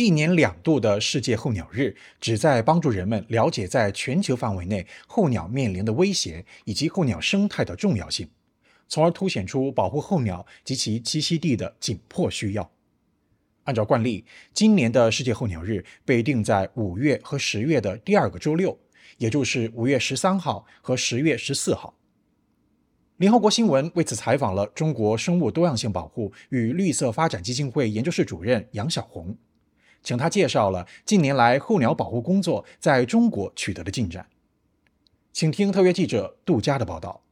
一年两度的世界候鸟日，旨在帮助人们了解在全球范围内候鸟面临的威胁以及候鸟生态的重要性，从而凸显出保护候鸟及其栖息地的紧迫需要。按照惯例，今年的世界候鸟日被定在五月和十月的第二个周六，也就是五月十三号和十月十四号。联合国新闻为此采访了中国生物多样性保护与绿色发展基金会研究室主任杨晓红。请他介绍了近年来候鸟保护工作在中国取得的进展。请听特约记者杜佳的报道。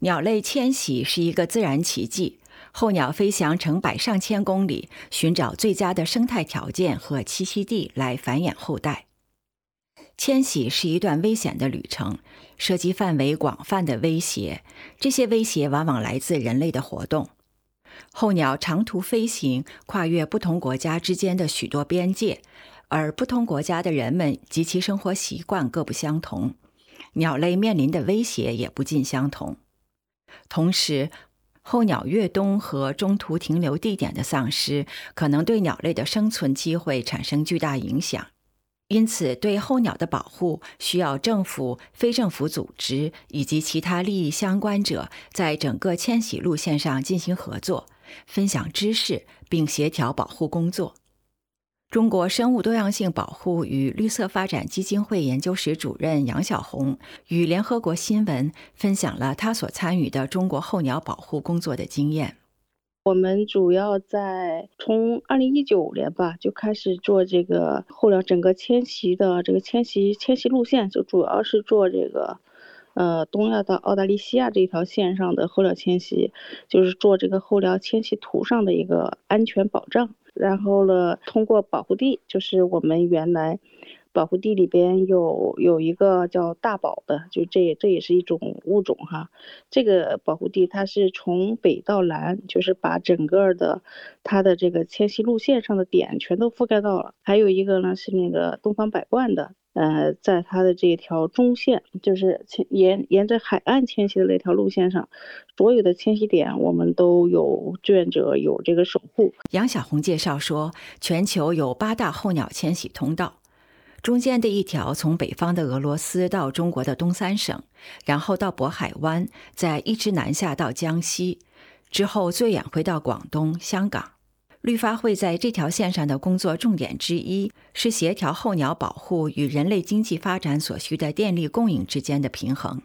鸟类迁徙是一个自然奇迹，候鸟飞翔成百上千公里，寻找最佳的生态条件和栖息地来繁衍后代。迁徙是一段危险的旅程，涉及范围广泛的威胁，这些威胁往往来自人类的活动。候鸟长途飞行，跨越不同国家之间的许多边界，而不同国家的人们及其生活习惯各不相同，鸟类面临的威胁也不尽相同。同时，候鸟越冬和中途停留地点的丧失，可能对鸟类的生存机会产生巨大影响。因此，对候鸟的保护需要政府、非政府组织以及其他利益相关者在整个迁徙路线上进行合作，分享知识，并协调保护工作。中国生物多样性保护与绿色发展基金会研究室主任杨晓红与联合国新闻分享了他所参与的中国候鸟保护工作的经验。我们主要在从二零一九年吧就开始做这个候鸟整个迁徙的这个迁徙迁徙路线，就主要是做这个，呃，东亚到澳大利西亚这条线上的候鸟迁徙，就是做这个候鸟迁徙图上的一个安全保障。然后呢，通过保护地，就是我们原来。保护地里边有有一个叫大宝的，就这这也是一种物种哈。这个保护地它是从北到南，就是把整个的它的这个迁徙路线上的点全都覆盖到了。还有一个呢是那个东方百冠的，呃，在它的这条中线，就是沿沿着海岸迁徙的那条路线上，所有的迁徙点我们都有志愿者有这个守护。杨小红介绍说，全球有八大候鸟迁徙通道。中间的一条从北方的俄罗斯到中国的东三省，然后到渤海湾，再一直南下到江西，之后最远回到广东、香港。绿发会在这条线上的工作重点之一是协调候鸟保护与人类经济发展所需的电力供应之间的平衡。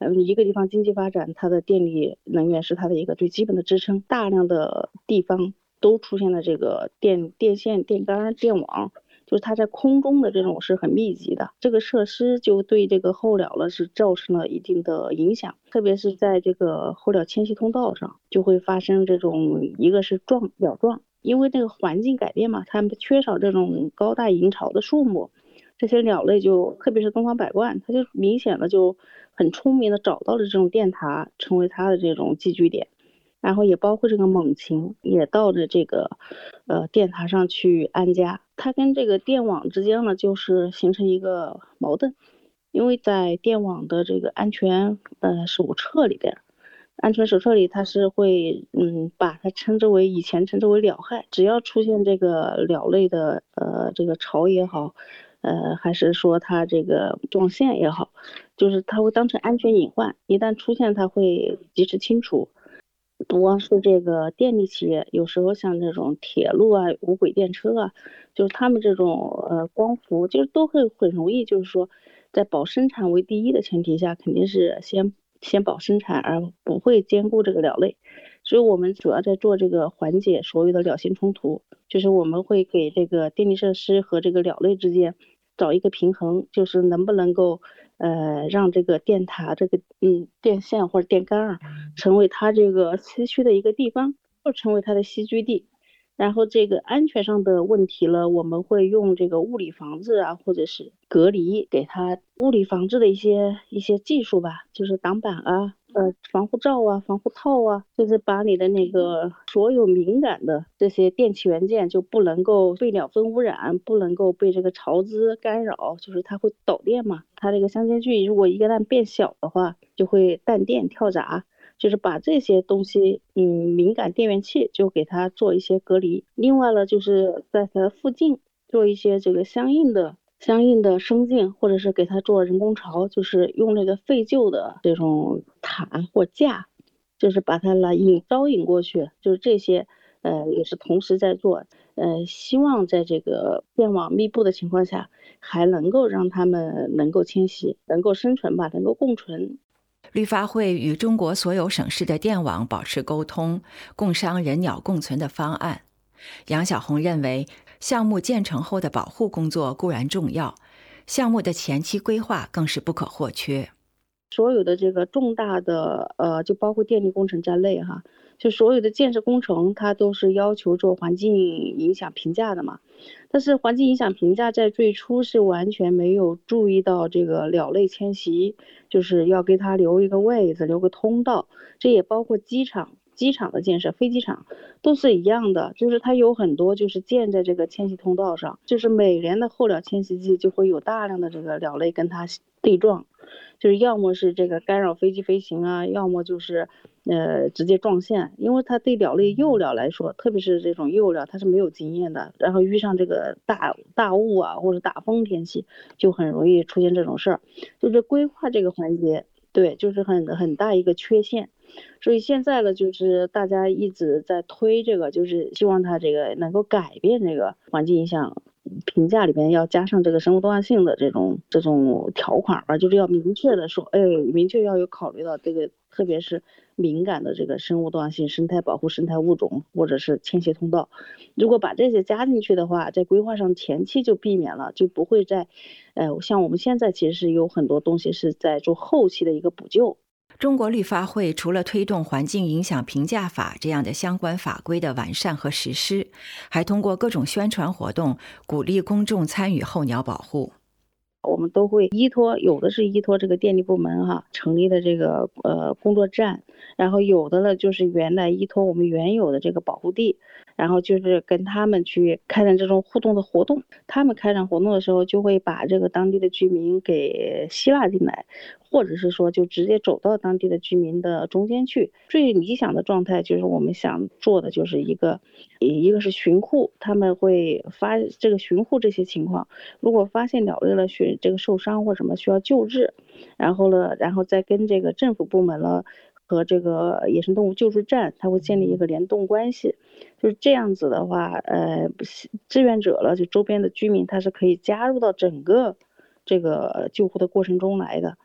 嗯，一个地方经济发展，它的电力能源是它的一个最基本的支撑。大量的地方都出现了这个电电线、电杆、电网。就是它在空中的这种是很密集的，这个设施就对这个候鸟呢是造成了一定的影响，特别是在这个候鸟迁徙通道上，就会发生这种一个是撞鸟撞，因为那个环境改变嘛，它们缺少这种高大营巢的树木，这些鸟类就特别是东方百冠，它就明显的就很聪明的找到了这种电塔，成为它的这种寄居点。然后也包括这个猛禽也到了这个，呃，电塔上去安家。它跟这个电网之间呢，就是形成一个矛盾，因为在电网的这个安全呃手册里边，安全手册里它是会嗯把它称之为以前称之为鸟害，只要出现这个鸟类的呃这个巢也好，呃还是说它这个撞线也好，就是它会当成安全隐患，一旦出现它会及时清除。不光是这个电力企业，有时候像这种铁路啊、无轨电车啊，就是他们这种呃光伏，就是都会很容易，就是说在保生产为第一的前提下，肯定是先先保生产，而不会兼顾这个鸟类。所以我们主要在做这个缓解所有的鸟性冲突，就是我们会给这个电力设施和这个鸟类之间找一个平衡，就是能不能够。呃，让这个电塔、这个嗯电线或者电杆儿成为它这个栖区的一个地方，或成为它的栖居地。然后这个安全上的问题呢，我们会用这个物理防治啊，或者是隔离，给它物理防治的一些一些技术吧，就是挡板啊。呃，防护罩啊，防护套啊，就是把你的那个所有敏感的这些电器元件就不能够被鸟粪污染，不能够被这个潮滋干扰，就是它会导电嘛。它这个相间距如果一个旦变小的话，就会断电跳闸。就是把这些东西，嗯，敏感电源器就给它做一些隔离。另外呢，就是在它附近做一些这个相应的、相应的生境，或者是给它做人工巢，就是用那个废旧的这种塔或架，就是把它来引招引过去，就是这些，呃，也是同时在做，呃，希望在这个电网密布的情况下，还能够让它们能够迁徙、能够生存吧，能够共存。绿发会与中国所有省市的电网保持沟通，共商人鸟共存的方案。杨晓红认为，项目建成后的保护工作固然重要，项目的前期规划更是不可或缺。所有的这个重大的呃，就包括电力工程在内哈。就所有的建设工程，它都是要求做环境影响评价的嘛。但是环境影响评价在最初是完全没有注意到这个鸟类迁徙，就是要给它留一个位子，留个通道。这也包括机场、机场的建设、飞机场都是一样的，就是它有很多就是建在这个迁徙通道上，就是每年的候鸟迁徙季就会有大量的这个鸟类跟它对撞。就是要么是这个干扰飞机飞行啊，要么就是呃直接撞线，因为它对鸟类幼鸟来说，特别是这种幼鸟，它是没有经验的，然后遇上这个大大雾啊或者大风天气，就很容易出现这种事儿。就是规划这个环节，对，就是很很大一个缺陷。所以现在呢，就是大家一直在推这个，就是希望它这个能够改变这个环境影响。评价里边要加上这个生物多样性的这种这种条款吧，就是要明确的说，哎，明确要有考虑到这个，特别是敏感的这个生物多样性、生态保护、生态物种或者是迁徙通道，如果把这些加进去的话，在规划上前期就避免了，就不会在，呃，像我们现在其实是有很多东西是在做后期的一个补救。中国绿发会除了推动《环境影响评价法》这样的相关法规的完善和实施，还通过各种宣传活动鼓励公众参与候鸟保护。我们都会依托，有的是依托这个电力部门哈成立的这个呃工作站，然后有的呢就是原来依托我们原有的这个保护地，然后就是跟他们去开展这种互动的活动。他们开展活动的时候，就会把这个当地的居民给吸纳进来。或者是说，就直接走到当地的居民的中间去。最理想的状态就是我们想做的，就是一个，一个是巡护，他们会发这个巡护这些情况。如果发现鸟类了，寻这个受伤或什么需要救治，然后呢，然后再跟这个政府部门了和这个野生动物救助站，它会建立一个联动关系。就是这样子的话，呃，志愿者了，就周边的居民，他是可以加入到整个这个救护的过程中来的。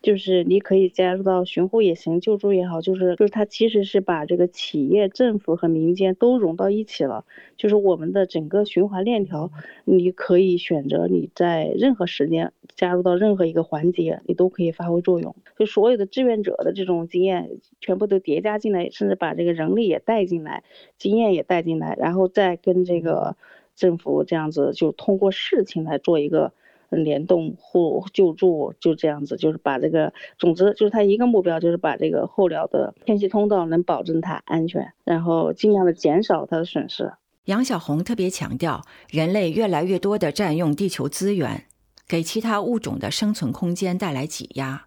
就是你可以加入到巡护也行，救助也好，就是就是它其实是把这个企业、政府和民间都融到一起了。就是我们的整个循环链条，你可以选择你在任何时间加入到任何一个环节，你都可以发挥作用。就所有的志愿者的这种经验全部都叠加进来，甚至把这个人力也带进来，经验也带进来，然后再跟这个政府这样子，就通过事情来做一个。联动互救助就这样子，就是把这个，总之就是他一个目标，就是把这个候鸟的天气通道能保证它安全，然后尽量的减少它的损失。杨小红特别强调，人类越来越多的占用地球资源，给其他物种的生存空间带来挤压，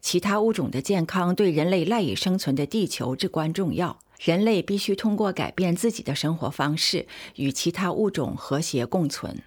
其他物种的健康对人类赖以生存的地球至关重要。人类必须通过改变自己的生活方式，与其他物种和谐共存。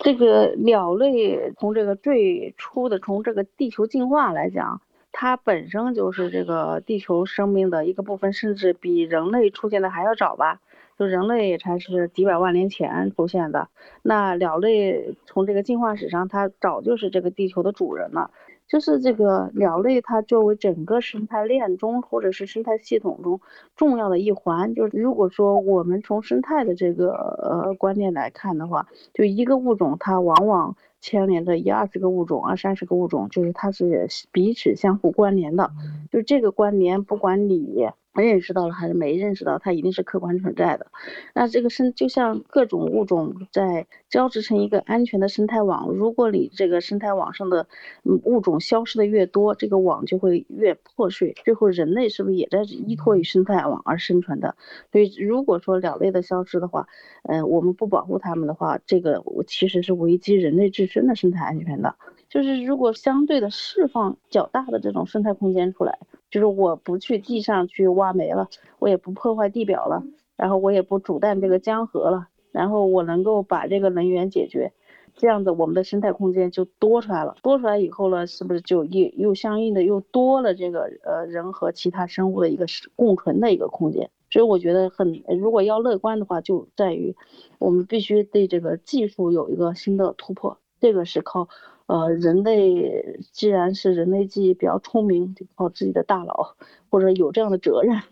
这个鸟类从这个最初的从这个地球进化来讲，它本身就是这个地球生命的一个部分，甚至比人类出现的还要早吧？就人类才是几百万年前出现的，那鸟类从这个进化史上，它早就是这个地球的主人了。就是这个鸟类，它作为整个生态链中或者是生态系统中重要的一环。就是如果说我们从生态的这个呃观念来看的话，就一个物种它往往牵连着一二十个物种、二三十个物种，就是它是彼此相互关联的。就这个关联，不管你。认识到了还是没认识到，它一定是客观存在的。那这个生就像各种物种在交织成一个安全的生态网。如果你这个生态网上的物种消失的越多，这个网就会越破碎。最后人类是不是也在依托于生态网而生存的？所以如果说鸟类的消失的话，嗯，我们不保护它们的话，这个其实是危及人类自身的生态安全的。就是如果相对的释放较大的这种生态空间出来。就是我不去地上去挖煤了，我也不破坏地表了，然后我也不煮淡这个江河了，然后我能够把这个能源解决，这样子我们的生态空间就多出来了。多出来以后呢，是不是就又又相应的又多了这个呃人和其他生物的一个共存的一个空间？所以我觉得很，如果要乐观的话，就在于我们必须对这个技术有一个新的突破，这个是靠。呃，人类既然是人类，既比较聪明，就靠自己的大脑，或者有这样的责任，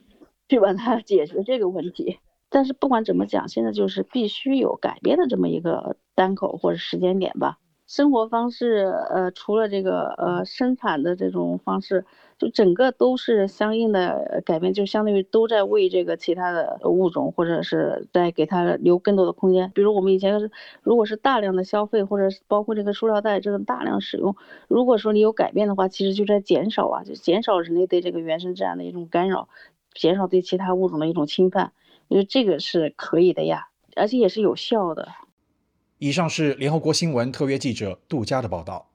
去把它解决这个问题。但是不管怎么讲，现在就是必须有改变的这么一个单口或者时间点吧。生活方式，呃，除了这个呃生产的这种方式。就整个都是相应的改变，就相当于都在为这个其他的物种，或者是在给它留更多的空间。比如我们以前是，如果是大量的消费，或者是包括这个塑料袋这种大量使用，如果说你有改变的话，其实就在减少啊，就减少人类对这个原生自然的一种干扰，减少对其他物种的一种侵犯。因为这个是可以的呀，而且也是有效的。以上是联合国新闻特约记者杜佳的报道。